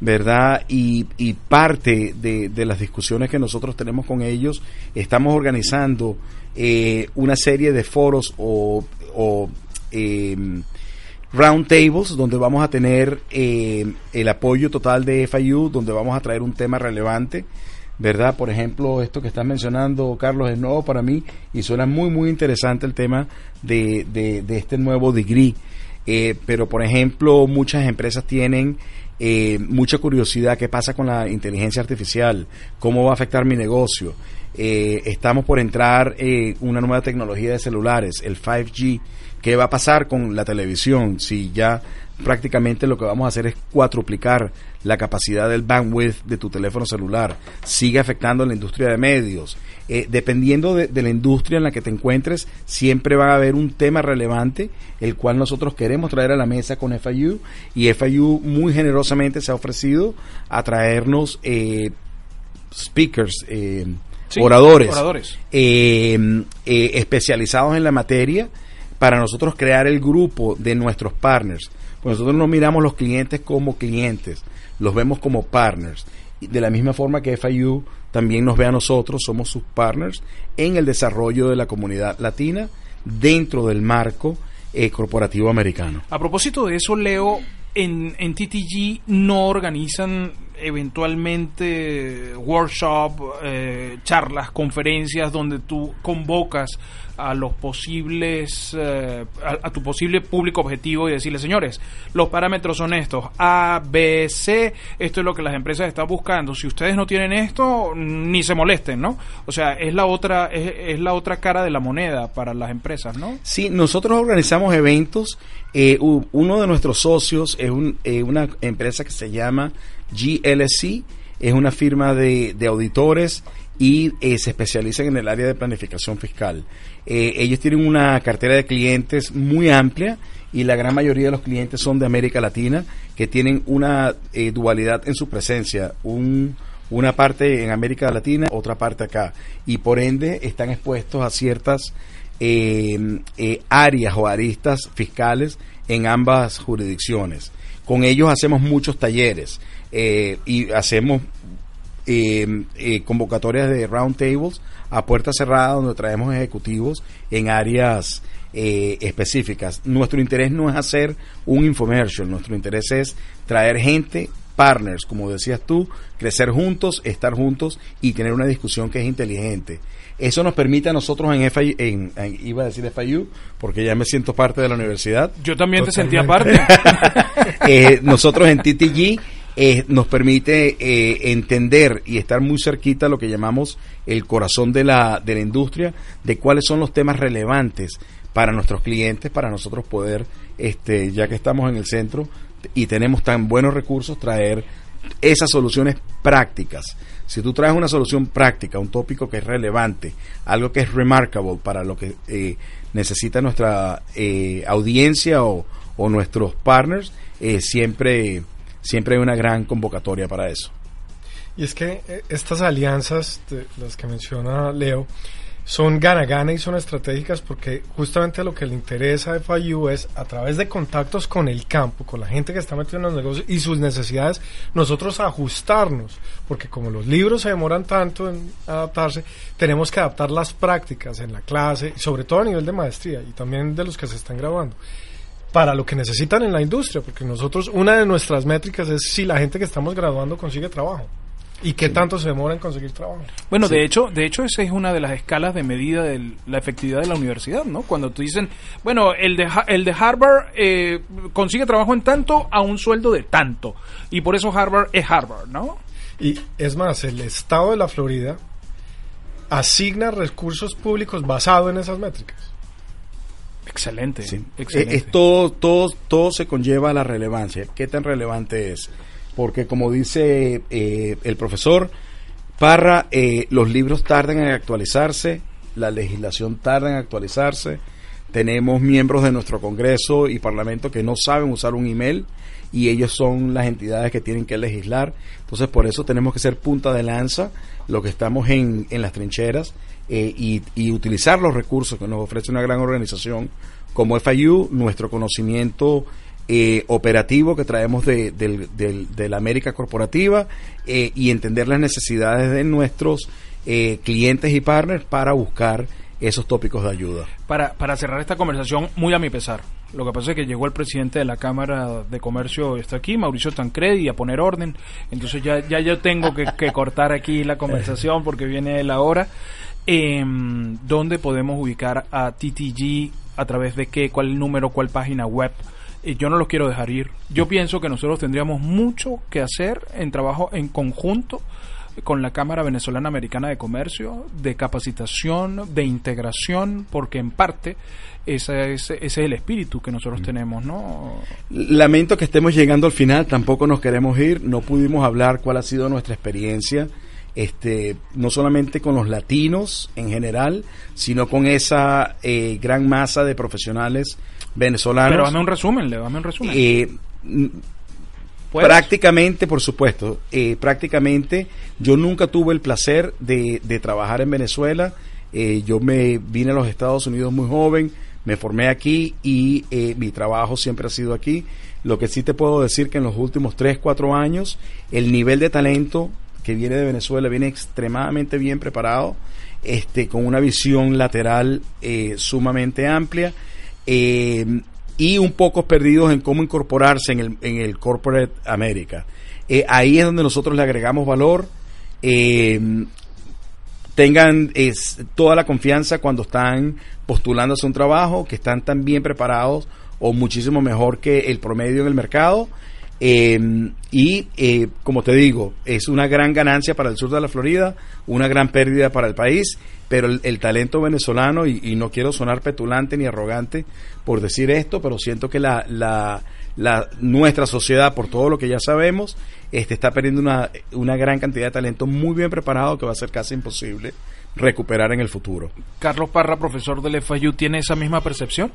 ¿verdad? Y, parte de, de, las discusiones que nosotros tenemos con ellos, estamos organizando eh, una serie de foros o, o eh, round tables donde vamos a tener eh, el apoyo total de FIU, donde vamos a traer un tema relevante ¿verdad? Por ejemplo, esto que estás mencionando, Carlos, es nuevo para mí y suena muy, muy interesante el tema de, de, este nuevo degree. Eh, pero, por ejemplo, muchas empresas tienen eh, mucha curiosidad qué pasa con la inteligencia artificial, cómo va a afectar mi negocio. Eh, estamos por entrar eh, una nueva tecnología de celulares, el 5G. ¿Qué va a pasar con la televisión si ya prácticamente lo que vamos a hacer es cuatruplicar la capacidad del bandwidth de tu teléfono celular? Sigue afectando la industria de medios. Eh, dependiendo de, de, la industria en la que te encuentres, siempre va a haber un tema relevante, el cual nosotros queremos traer a la mesa con FIU y FIU muy generosamente se ha ofrecido a traernos eh, speakers, eh, Sí, oradores, oradores. eh, eh, especializados en la materia para nosotros crear el grupo de nuestros partners. Pues nosotros no miramos los clientes como clientes, los vemos como partners. De la misma forma que FIU también nos ve a nosotros, somos sus partners en el desarrollo de la comunidad latina dentro del marco eh, corporativo americano. A propósito de eso, Leo, en, en TTG no organizan eventualmente workshop, eh, charlas, conferencias donde tú convocas a los posibles, eh, a, tu posible público objetivo y decirle, señores, los parámetros son estos, A, B, C, esto es lo que las empresas están buscando. Si ustedes no tienen esto, ni se molesten, ¿no? O sea, es la otra, es, es la otra cara de la moneda para las empresas, ¿no? Sí, nosotros organizamos eventos. eh, uno de nuestros socios es un- eh, una empresa que se llama GLC, es una firma de, auditores y eh, se especializan en el área de planificación fiscal. Eh, ellos tienen una cartera de clientes muy amplia y la gran mayoría de los clientes son de América Latina, que tienen una eh, dualidad en su presencia, un, una parte en América Latina, otra parte acá, y por ende están expuestos a ciertas eh, áreas o aristas fiscales en ambas jurisdicciones. Con ellos hacemos muchos talleres eh, y hacemos eh, eh, convocatorias de round tables a puerta cerrada donde traemos ejecutivos en áreas eh, específicas. Nuestro interés no es hacer un infomercial, nuestro interés es traer gente, partners, como decías tú, crecer juntos, estar juntos y tener una discusión que es inteligente. Eso nos permite a nosotros en FIU, en, en- iba a decir FIU, porque ya me siento parte de la universidad, Yo también te sentía parte. [laughs] eh, nosotros en TTG eh, nos permite eh, entender y estar muy cerquita a lo que llamamos el corazón de la, de la industria, de cuáles son los temas relevantes para nuestros clientes, para nosotros poder, este, ya que estamos en el centro y tenemos tan buenos recursos, traer esas soluciones prácticas. Si tú traes una solución práctica, un tópico que es relevante, algo que es remarkable para lo que eh, necesita nuestra eh, audiencia o, o nuestros partners, eh, siempre, siempre hay una gran convocatoria para eso. Y es que eh, estas alianzas, de las que menciona Leo, son gana-gana y son estratégicas porque justamente lo que le interesa a FIU es a través de contactos con el campo, con la gente que está metida en los negocios y sus necesidades, nosotros ajustarnos, porque como los libros se demoran tanto en adaptarse, tenemos que adaptar las prácticas en la clase, sobre todo a nivel de maestría y también de los que se están grabando para lo que necesitan en la industria, porque nosotros, una de nuestras métricas es si la gente que estamos graduando consigue trabajo. ¿Y qué tanto se demora en conseguir trabajo? Bueno, de hecho, de hecho esa es una de las escalas de medida de la efectividad de la universidad, ¿no? Cuando tú dicen, bueno, el de Ha- el de Harvard eh, consigue trabajo en tanto a un sueldo de tanto y por eso Harvard es Harvard, ¿no? Y es más, el estado de la Florida asigna recursos públicos basado en esas métricas. Excelente, Sí. excelente. Eh, es todo, todo, todo se conlleva a la relevancia. ¿Qué tan relevante es? Porque como dice eh, el profesor Parra, eh, los libros tardan en actualizarse, la legislación tarda en actualizarse. Tenemos miembros de nuestro Congreso y Parlamento que no saben usar un email y ellos son las entidades que tienen que legislar. Entonces, por eso tenemos que ser punta de lanza, lo que estamos en, en las trincheras, eh, y, y utilizar los recursos que nos ofrece una gran organización como FIU, nuestro conocimiento eh, operativo que traemos de, del- del- de la América corporativa eh, y entender las necesidades de nuestros eh, clientes y partners para buscar esos tópicos de ayuda. Para, para cerrar esta conversación, muy a mi pesar. Lo que pasa es que llegó el presidente de la Cámara de Comercio, está aquí, Mauricio Tancredi, a poner orden. Entonces ya, ya yo tengo que, que cortar aquí la conversación porque viene la hora. Em, ¿Dónde podemos ubicar a TTG? ¿A través de qué? ¿Cuál número? ¿Cuál página web? Eh, yo no los quiero dejar ir. Yo pienso que nosotros tendríamos mucho que hacer en trabajo en conjunto con la Cámara Venezolana Americana de Comercio, de capacitación, de integración, porque en parte ese es, ese es el espíritu que nosotros tenemos, ¿no? Lamento que estemos llegando al final, tampoco nos queremos ir, no pudimos hablar cuál ha sido nuestra experiencia, este, no solamente con los latinos en general, sino con esa eh, gran masa de profesionales venezolanos. Pero dame un resumen, dame un resumen. Eh. Prácticamente, por supuesto. Eh, prácticamente, yo nunca tuve el placer de, de trabajar en Venezuela. Yo me vine a los Estados Unidos muy joven, me formé aquí y eh, mi trabajo siempre ha sido aquí. Lo que sí te puedo decir que en los últimos 3, 4 años, el nivel de talento que viene de Venezuela viene extremadamente bien preparado, este, con una visión lateral eh, sumamente amplia. Eh, y un poco perdidos en cómo incorporarse en el, en el corporate América. Eh, ahí es donde nosotros le agregamos valor. Eh, tengan toda la confianza cuando están postulándose un trabajo, que están tan bien preparados o muchísimo mejor que el promedio en el mercado. Eh, y eh, como te digo, es una gran ganancia para el sur de la Florida, una gran pérdida para el país, pero el, talento venezolano, y, y, no quiero sonar petulante ni arrogante por decir esto, pero siento que la, la, la nuestra sociedad, por todo lo que ya sabemos, este, está perdiendo una, una gran cantidad de talento muy bien preparado que va a ser casi imposible recuperar en el futuro. Carlos Parra, profesor del FIU, ¿tiene esa misma percepción?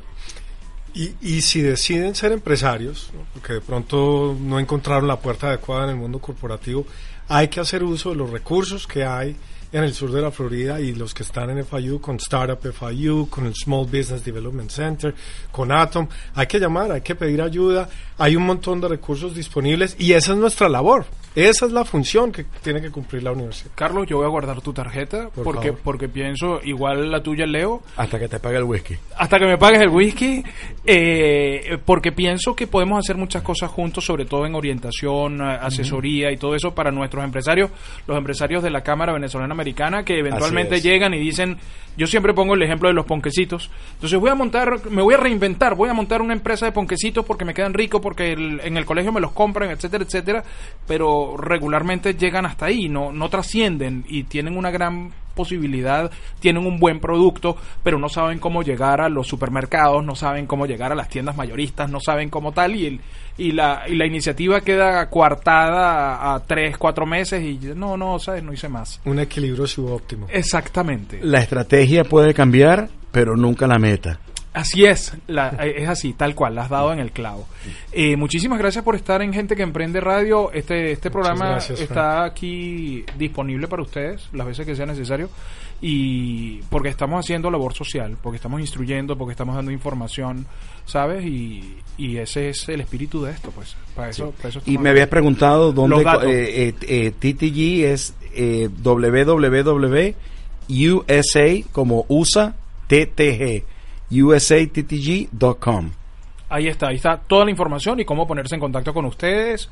Y, y, si deciden ser empresarios, ¿no? porque de pronto no encontraron la puerta adecuada en el mundo corporativo, hay que hacer uso de los recursos que hay en el sur de la Florida y los que están en FIU, con Startup FIU, con el Small Business Development Center, con Atom. Hay que llamar, hay que pedir ayuda, hay un montón de recursos disponibles y esa es nuestra labor. Esa es la función que tiene que cumplir la universidad. Carlos, yo voy a guardar tu tarjeta Por porque favor. porque pienso igual la tuya, Leo. Hasta que te pague el whisky. Hasta que me pagues el whisky, eh, porque pienso que podemos hacer muchas cosas juntos, sobre todo en orientación, eh, asesoría y todo eso para nuestros empresarios, los empresarios de la Cámara Venezolana Americana, que eventualmente llegan y dicen, yo siempre pongo el ejemplo de los ponquecitos, entonces voy a montar, me voy a reinventar, voy a montar una empresa de ponquecitos porque me quedan ricos, porque el- en el colegio me los compran, etcétera, etcétera, pero regularmente llegan hasta ahí, no, no trascienden y tienen una gran posibilidad, tienen un buen producto, pero no saben cómo llegar a los supermercados, no saben cómo llegar a las tiendas mayoristas, no saben cómo tal, y, el, y, la, y la iniciativa queda coartada a, a tres, cuatro meses y no, no, sabes, no hice más. Un equilibrio subóptimo. Exactamente. La estrategia puede cambiar, pero nunca la meta. Así es, la- eh, es así, tal cual, la has dado en el clavo. Eh, muchísimas gracias por estar en Gente que Emprende Radio. Este, este programa gracias, está aquí disponible para ustedes las veces que sea necesario. Y porque estamos haciendo labor social, porque estamos instruyendo, porque estamos dando información, ¿sabes? Y, y ese es el espíritu de esto, pues. Para eso, para eso Y me habías preguntado dónde eh, eh, eh, TTG es eh, www.usa como USA TTG usattg.com Ahí está, ahí está toda la información y cómo ponerse en contacto con ustedes.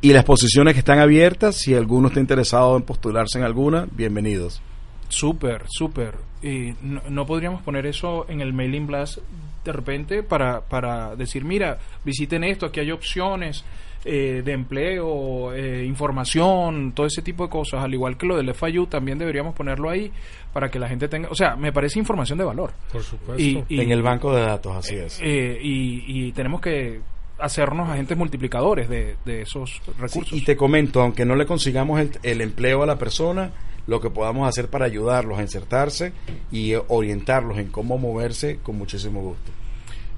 y las posiciones que están abiertas si alguno está interesado en postularse en alguna bienvenidos Súper, súper. Y no, no podríamos poner eso en el mailing blast de repente para, para decir, mira, visiten esto, aquí hay opciones eh, de empleo, eh, información, todo ese tipo de cosas. Al igual que lo del FIU, también deberíamos ponerlo ahí para que la gente tenga... O sea, me parece información de valor. Por supuesto. Y, y- en el banco de datos así es eh, y, y tenemos que hacernos agentes multiplicadores de, de esos recursos. Sí, y te comento aunque no le consigamos el, el empleo a la persona lo que podamos hacer para ayudarlos a insertarse y eh, orientarlos en cómo moverse con muchísimo gusto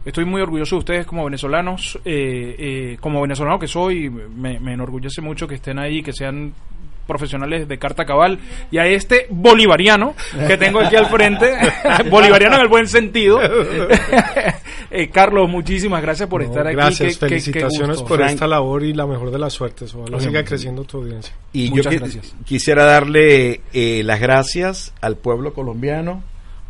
Estoy muy orgulloso de ustedes como venezolanos. eh, eh, como venezolano que soy, me, me enorgullece mucho que estén ahí, que sean profesionales de carta cabal. Y a este bolivariano que tengo aquí al frente, [laughs] [laughs] bolivariano en el buen sentido. [laughs] Eh, Carlos, muchísimas gracias por No, estar aquí. Gracias, Qué- qué- qué felicitaciones por Frank. esta labor y la mejor de las suertes. Ojalá siga creciendo tu audiencia. Y Muchas yo gracias. quisiera darle eh, las gracias al pueblo colombiano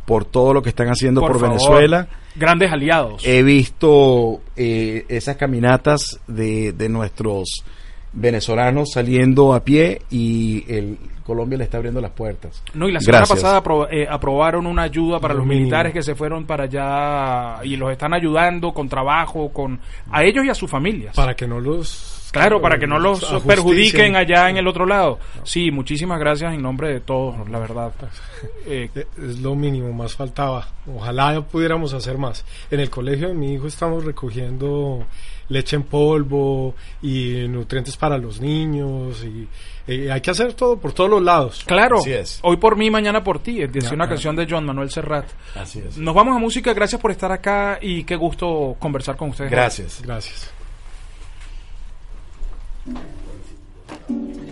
por todo lo que están haciendo por, favor, Venezuela. Grandes aliados. He visto eh, esas caminatas de, de nuestros venezolanos saliendo a pie y el Colombia le está abriendo las puertas. No, y la semana Gracias. pasada apro- eh, aprobaron una ayuda para Lo los mínimo. militares que se fueron para allá y los están ayudando con trabajo, con a ellos y a sus familias. Para que no los... Claro, para que no los ajusticen. perjudiquen allá en el otro lado. Sí, muchísimas gracias en nombre de todos, la verdad. [laughs] Eh, Eh, Es lo mínimo, más faltaba. Ojalá pudiéramos hacer más. En el colegio de mi hijo estamos recogiendo leche en polvo y nutrientes para los niños y eh, hay que hacer todo por todos los lados. claro, Así es. hoy por mí, mañana por ti, es decir, una canción de Joan Manuel Serrat. Así es. Nos vamos a música, gracias por estar acá y qué gusto conversar con ustedes. Gracias. Gracias. Thank you.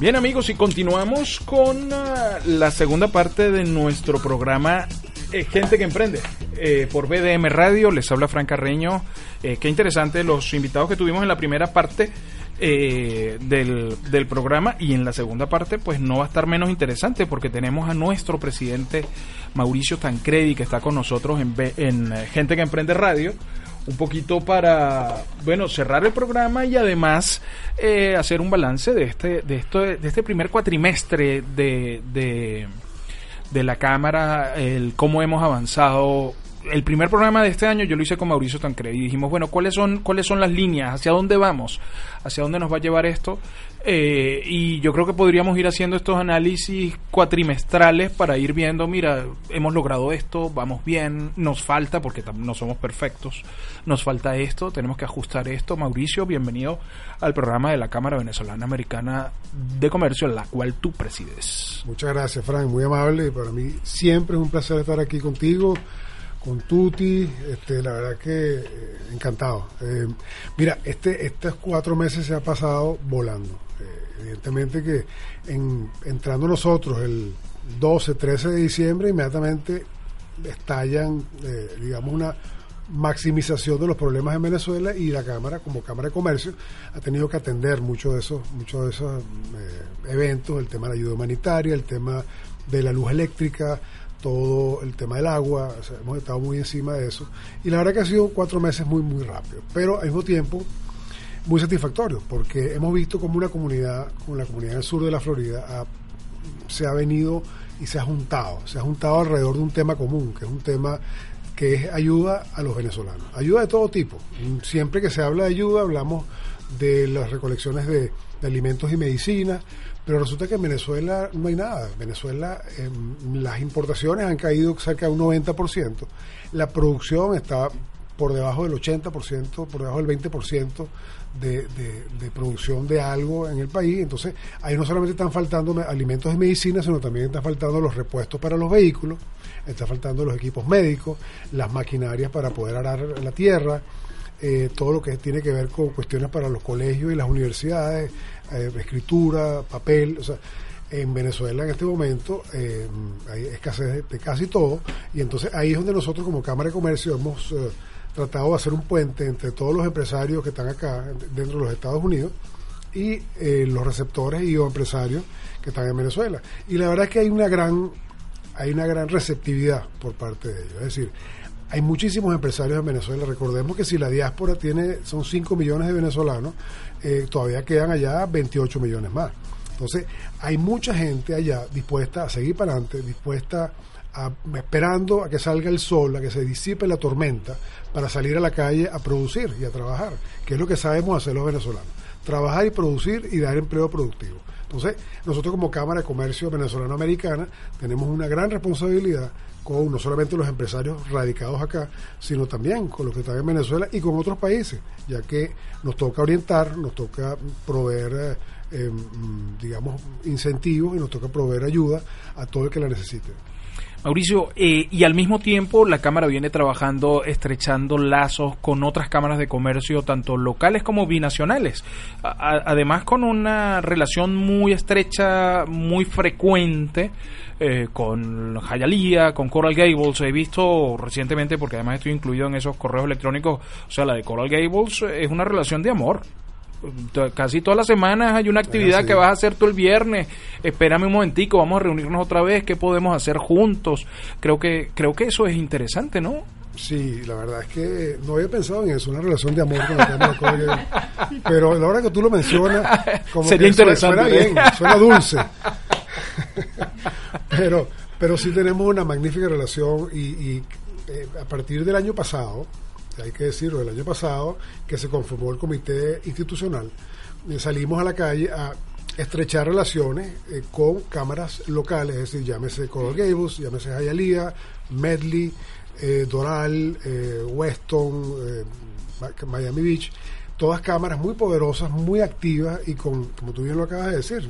Bien amigos, y continuamos con ah, la segunda parte de nuestro programa eh, Gente que Emprende. Eh, por BDM Radio, les habla Fran Carreño. Eh, qué interesante los invitados que tuvimos en la primera parte eh, del, del programa y en la segunda parte pues no va a estar menos interesante porque tenemos a nuestro presidente Mauricio Tancredi que está con nosotros en, en Gente que Emprende Radio un poquito para bueno cerrar el programa y además eh, hacer un balance de este de esto de este primer cuatrimestre de, de la cámara el cómo hemos avanzado. El primer programa de este año yo lo hice con Mauricio Tancredi y dijimos bueno cuáles son cuáles son las líneas hacia dónde vamos hacia dónde nos va a llevar esto Eh, y yo creo que podríamos ir haciendo estos análisis cuatrimestrales para ir viendo mira hemos logrado esto vamos bien nos falta porque no somos perfectos nos falta esto tenemos que ajustar esto Mauricio bienvenido al programa de la Cámara Venezolana Americana de Comercio la cual tú presides Muchas gracias, Frank, muy amable. Para mí siempre es un placer estar aquí contigo, con Tuti. Este, la verdad que eh, encantado. Eh, mira, este, estos cuatro meses se ha pasado volando. Evidentemente que en- entrando nosotros el 12, 13 de diciembre, inmediatamente estallan, eh, digamos, una maximización de los problemas en Venezuela y la Cámara, como Cámara de Comercio, ha tenido que atender muchos de esos, muchos de esos eh, eventos, el tema de la ayuda humanitaria, el tema de la luz eléctrica, todo el tema del agua, hemos estado muy encima de eso. Y la verdad que ha sido cuatro meses muy, muy rápido, pero al mismo tiempo muy satisfactorio, porque hemos visto como una comunidad, como la comunidad del sur de la Florida, ha- se ha venido y se ha juntado, se ha juntado alrededor de un tema común, que es un tema que es ayuda a los venezolanos. Ayuda de todo tipo. Siempre que se habla de ayuda hablamos de las recolecciones de, de alimentos y medicinas, pero resulta que en Venezuela no hay nada. En Venezuela em, las importaciones han caído cerca de un 90%, la producción está por debajo del 80%, por debajo del 20% de, de, de producción de algo en el país. Entonces, ahí no solamente están faltando me- alimentos y medicinas, sino también están faltando los repuestos para los vehículos, están faltando los equipos médicos, las maquinarias para poder arar la tierra, eh, todo lo que tiene que ver con cuestiones para los colegios y las universidades, eh, escritura, papel, o sea, en Venezuela en este momento eh, hay escasez de casi todo y entonces ahí es donde nosotros como Cámara de Comercio hemos eh, tratado de hacer un puente entre todos los empresarios que están acá dentro de los Estados Unidos y eh, los receptores y o empresarios que están en Venezuela. Y la verdad es que hay una gran hay una gran receptividad por parte de ellos. Es decir, hay muchísimos empresarios en Venezuela. Recordemos que si la diáspora tiene son 5 millones de venezolanos, eh, todavía quedan allá 28 millones más. Entonces, hay mucha gente allá dispuesta a seguir para adelante, dispuesta a, esperando a que salga el sol, a que se disipe la tormenta, para salir a la calle a producir y a trabajar, que es lo que sabemos hacer los venezolanos. Trabajar y producir y dar empleo productivo. Entonces, nosotros como Cámara de Comercio Venezolano-Americana tenemos una gran responsabilidad con no solamente los empresarios radicados acá, sino también con los que están en Venezuela y con otros países, ya que nos toca orientar, nos toca proveer, eh, mm, digamos, incentivos y nos toca proveer ayuda a todo el que la necesite. Mauricio, eh, y al mismo tiempo la Cámara viene trabajando, estrechando lazos con otras cámaras de comercio, tanto locales como binacionales. Además, con una relación muy estrecha, muy frecuente eh, con Hialeah, con Coral Gables. He visto recientemente, porque además estoy incluido en esos correos electrónicos, o sea, la de Coral Gables eh, es una relación de amor. Casi todas las semanas hay una actividad sí. que vas a hacer tú el viernes. Espérame un momentico, vamos a reunirnos otra vez. ¿Qué podemos hacer juntos? Creo que creo que eso es interesante, ¿no? Sí, la verdad es que no había pensado en eso, una relación de amor con la Cámara de. Pero la hora que tú lo mencionas, como Sería que interesante, Suena ¿eh? bien, suena dulce. pero, pero sí tenemos una magnífica relación y, y, eh, a partir del año pasado, hay que decirlo, del año pasado, que se conformó el comité institucional, eh, salimos a la calle a estrechar relaciones eh, con cámaras locales, es decir, llámese Coral Gables, llámese Hialeah, Medley, eh, Doral, eh, Weston, Miami Beach, todas cámaras muy poderosas, muy activas y con, como tú bien lo acabas de decir,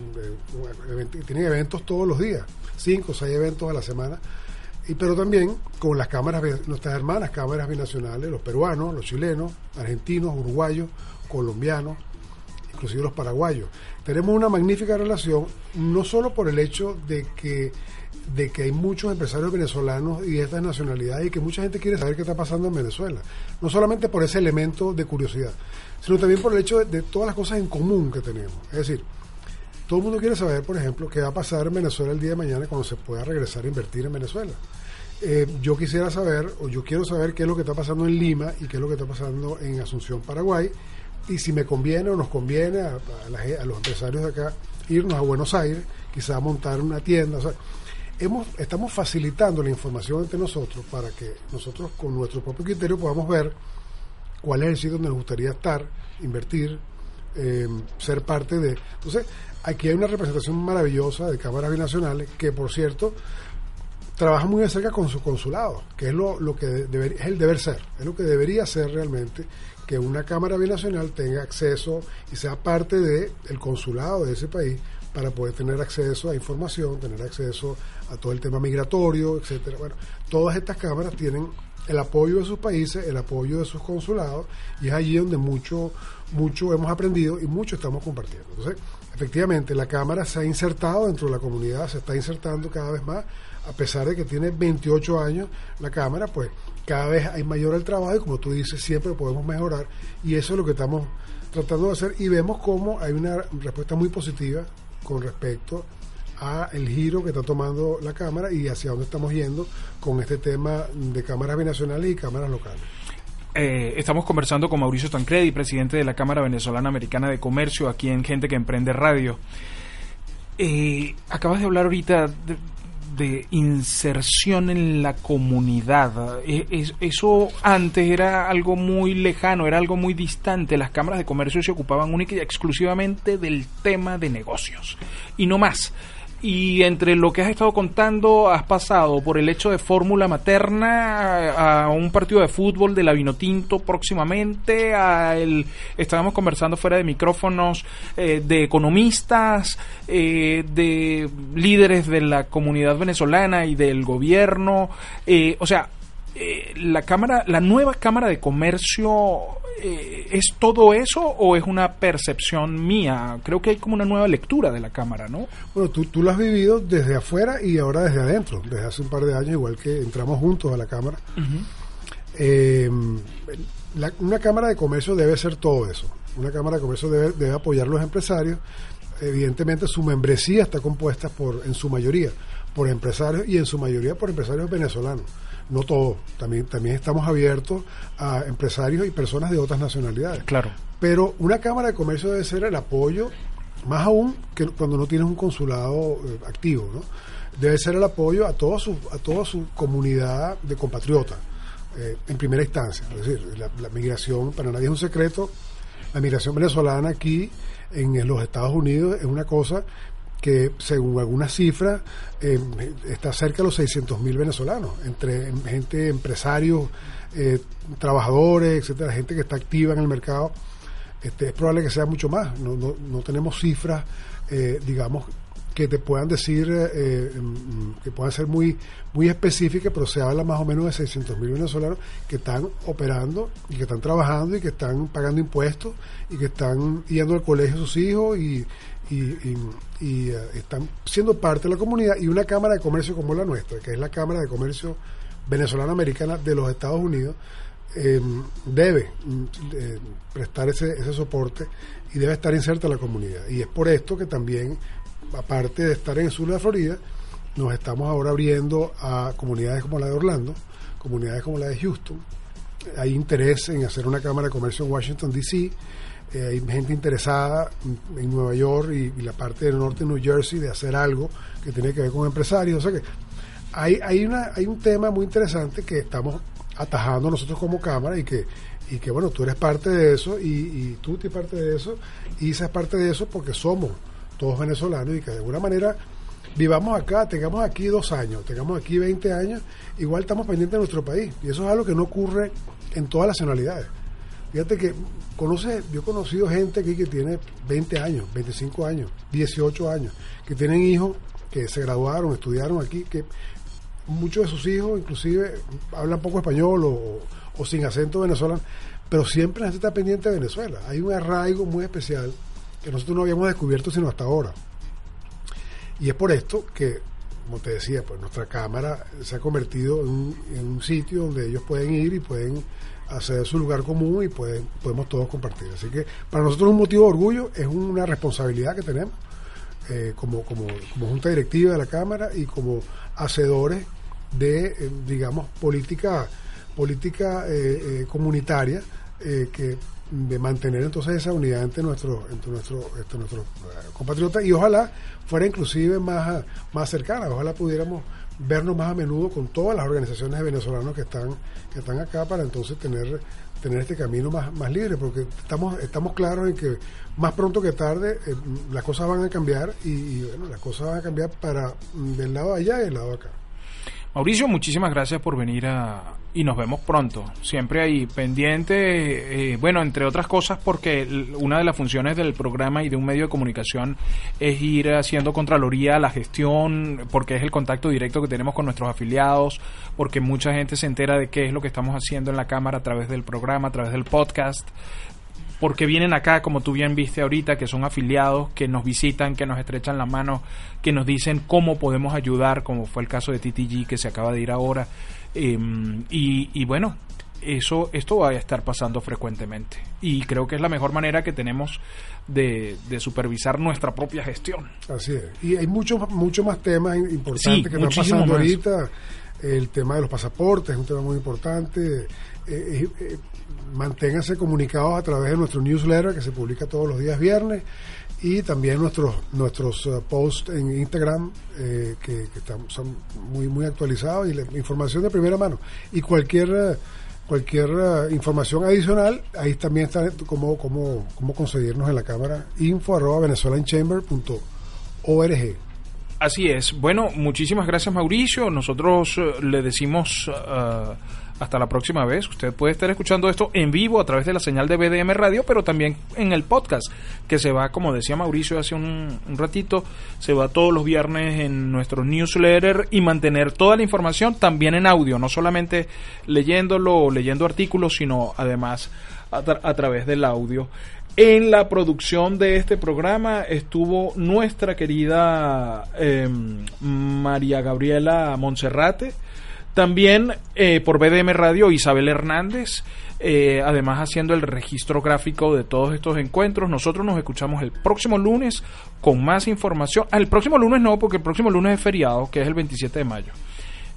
event- tienen eventos todos los días, cinco o seis eventos a la semana, y pero también con las cámaras, nuestras hermanas cámaras binacionales, los peruanos, los chilenos, argentinos, uruguayos, colombianos, inclusive los paraguayos. Tenemos una magnífica relación, no solo por el hecho de que de que hay muchos empresarios venezolanos y de estas nacionalidades y que mucha gente quiere saber qué está pasando en Venezuela. No solamente por ese elemento de curiosidad, sino también por el hecho de todas las cosas en común que tenemos. Es decir, todo el mundo quiere saber, por ejemplo, qué va a pasar en Venezuela el día de mañana cuando se pueda regresar a invertir en Venezuela. Eh, yo quisiera saber, o yo quiero saber qué es lo que está pasando en Lima y qué es lo que está pasando en Asunción, Paraguay, y si me conviene o nos conviene a, los empresarios de acá irnos a Buenos Aires, quizá a montar una tienda. O sea, hemos, estamos facilitando la información entre nosotros para que nosotros con nuestro propio criterio podamos ver cuál es el sitio donde nos gustaría estar, invertir, eh, ser parte de... Entonces, aquí hay una representación maravillosa de cámaras binacionales que, por cierto, trabaja muy de cerca con su consulado, que es lo, lo que deber- es el deber ser, es lo que debería ser realmente que una cámara binacional tenga acceso y sea parte del el consulado de ese país para poder tener acceso a información, tener acceso a todo el tema migratorio, etcétera. Bueno, todas estas cámaras tienen el apoyo de sus países, el apoyo de sus consulados, y es allí donde mucho, mucho hemos aprendido y mucho estamos compartiendo. Entonces, efectivamente, la cámara se ha insertado dentro de la comunidad, se está insertando cada vez más, a pesar de que tiene 28 años la cámara, pues cada vez hay mayor el trabajo y como tú dices, siempre podemos mejorar, y eso es lo que estamos tratando de hacer, y vemos cómo hay una respuesta muy positiva con respecto a el giro que está tomando la Cámara y hacia dónde estamos yendo con este tema de cámaras binacionales y cámaras locales. Eh, estamos conversando con Mauricio Tancredi, presidente de la Cámara Venezolana Americana de Comercio, aquí en Gente que Emprende Radio. Eh, acabas de hablar ahorita de, de inserción en la comunidad. Es- eso antes era algo muy lejano, era algo muy distante. Las cámaras de comercio se ocupaban única y exclusivamente del tema de negocios y no más. Y entre lo que has estado contando, has pasado por el hecho de fórmula materna a, un partido de fútbol de la Vinotinto próximamente, a el, estábamos conversando fuera de micrófonos eh, de economistas, eh, de líderes de la comunidad venezolana y del gobierno. eh, o sea, eh, la cámara, la nueva cámara de comercio eh, es todo eso o es una percepción mía. Creo que hay como una nueva lectura de la cámara, ¿no? Bueno, tú, tú lo has vivido desde afuera y ahora desde adentro, desde hace un par de años, igual que entramos juntos a la Cámara. Eh, la- una Cámara de Comercio debe ser todo eso. Una Cámara de Comercio debe, debe apoyar a los empresarios. Evidentemente su membresía está compuesta por, en su mayoría, por empresarios y en su mayoría por empresarios venezolanos. No todos, también, también estamos abiertos a empresarios y personas de otras nacionalidades. Claro. Pero una Cámara de Comercio debe ser el apoyo, más aún que cuando no tienes un consulado eh, activo, ¿no? Debe ser el apoyo a toda su, a toda su comunidad de compatriotas, eh, en primera instancia. Es decir, la, la migración, para nadie es un secreto, la migración venezolana aquí en los Estados Unidos es una cosa que según algunas cifras eh, está cerca de los 600 mil venezolanos, entre gente, empresarios, eh, trabajadores, etcétera, gente que está activa en el mercado. Este, es probable que sea mucho más. No, no, no tenemos cifras, eh, digamos, que te puedan decir, eh, mm, que puedan ser muy, muy específicas, pero se habla más o menos de 600 mil venezolanos que están operando y que están trabajando y que están pagando impuestos y que están yendo al colegio sus hijos y, y, y- eh, están siendo parte de la comunidad y una Cámara de Comercio como la nuestra, que es la Cámara de Comercio venezolana americana de los Estados Unidos, debe mm, eh, prestar ese, ese soporte y debe estar inserta en la comunidad. Y es por esto que también, aparte de estar en el sur de la Florida, nos estamos ahora abriendo a comunidades como la de Orlando, comunidades como la de Houston. Hay interés en hacer una Cámara de Comercio en Washington, D.C. Eh, hay gente interesada en- Nueva York y, y la parte del norte de New Jersey de hacer algo que tiene que ver con empresarios. O sea que hay, hay, una, hay un tema muy interesante que estamos atajando nosotros como Cámara y que, y que bueno, tú eres parte de eso y, y tú eres parte de eso y Isa es parte de eso porque somos todos venezolanos y que de alguna manera vivamos acá, tengamos aquí dos años, tengamos aquí 20 años, igual estamos pendientes de nuestro país. Y eso es algo que no ocurre en todas las nacionalidades. Fíjate que conoce, yo he conocido gente aquí que tiene 20 años, 25 años, 18 años, que tienen hijos que se graduaron, estudiaron aquí, que muchos de sus hijos inclusive hablan poco español o, sin acento venezolano, pero siempre la gente está pendiente de Venezuela. Hay un arraigo muy especial que nosotros no habíamos descubierto sino hasta ahora. Y es por esto que, como te decía, pues nuestra cámara se ha convertido en un sitio donde ellos pueden ir y pueden hacer su lugar común y pueden, podemos todos compartir. Así que para nosotros es un motivo de orgullo, es una responsabilidad que tenemos eh, como, como, como junta directiva de la Cámara y como hacedores de, eh, digamos, política, política eh, eh, comunitaria eh, que de mantener entonces esa unidad entre nuestros entre nuestro, entre nuestros compatriotas y ojalá fuera inclusive más, más cercana, ojalá pudiéramos vernos más a menudo con todas las organizaciones de venezolanos que están que están acá para entonces tener tener este camino más, más libre porque estamos estamos claros en que más pronto que tarde eh, las cosas van a cambiar y, y, bueno las cosas van a cambiar para mm, del lado allá y del lado acá. Mauricio, muchísimas gracias por venir a, y nos vemos pronto. Siempre ahí pendiente, eh, bueno, entre otras cosas porque una de las funciones del programa y de un medio de comunicación es ir haciendo contraloría a la gestión, porque es el contacto directo que tenemos con nuestros afiliados, porque mucha gente se entera de qué es lo que estamos haciendo en la Cámara a través del programa, a través del podcast porque vienen acá, como tú bien viste ahorita, que son afiliados, que nos visitan, que nos estrechan la mano, que nos dicen cómo podemos ayudar, como fue el caso de TTG que se acaba de ir ahora. Eh, y, y bueno, eso esto va a estar pasando frecuentemente. Y creo que es la mejor manera que tenemos de, de supervisar nuestra propia gestión. Así es. Y hay muchos mucho más temas importantes Sí, que están pasando más. ahorita. El tema de los pasaportes es un tema muy importante. Eh, eh, eh, manténganse comunicados a través de nuestro newsletter que se publica todos los días viernes y también nuestros nuestros eh, posts en Instagram eh, que, están, son muy muy actualizados y la información de primera mano y cualquier eh, cualquier información adicional ahí también está cómo, cómo conseguirnos en la cámara info arroba venezuelanchamber.org Así es. Bueno, muchísimas gracias Mauricio. Nosotros le decimos eh, hasta la próxima vez. Usted puede estar escuchando esto en vivo a través de la señal de BDM Radio, pero también en el podcast, que se va, como decía Mauricio hace un, ratito, se va todos los viernes en nuestro newsletter y mantener toda la información también en audio, no solamente leyéndolo o leyendo artículos, sino además a, tra- a través del audio. En la producción de este programa estuvo nuestra querida eh, María Gabriela Monserrate, también eh, por BDM Radio Isabel Hernández, eh, además haciendo el registro gráfico de todos estos encuentros. Nosotros nos escuchamos el próximo lunes con más información. Ah, el próximo lunes no, porque el próximo lunes es feriado, que es el 27 de mayo.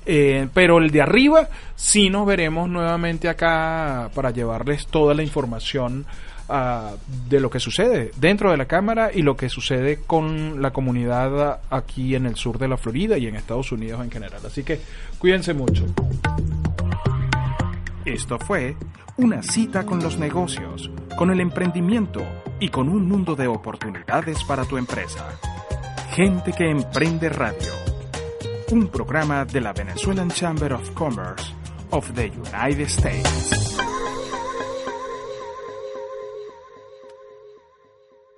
Eh, pero el de arriba sí nos veremos nuevamente acá para llevarles toda la información de lo que sucede dentro de la Cámara y lo que sucede con la comunidad aquí en el sur de la Florida y en Estados Unidos en general. Así que cuídense mucho. Esto fue una cita con los negocios, con el emprendimiento y con un mundo de oportunidades para tu empresa. Gente que emprende radio. Un programa de la Venezuelan Chamber of Commerce of the United States.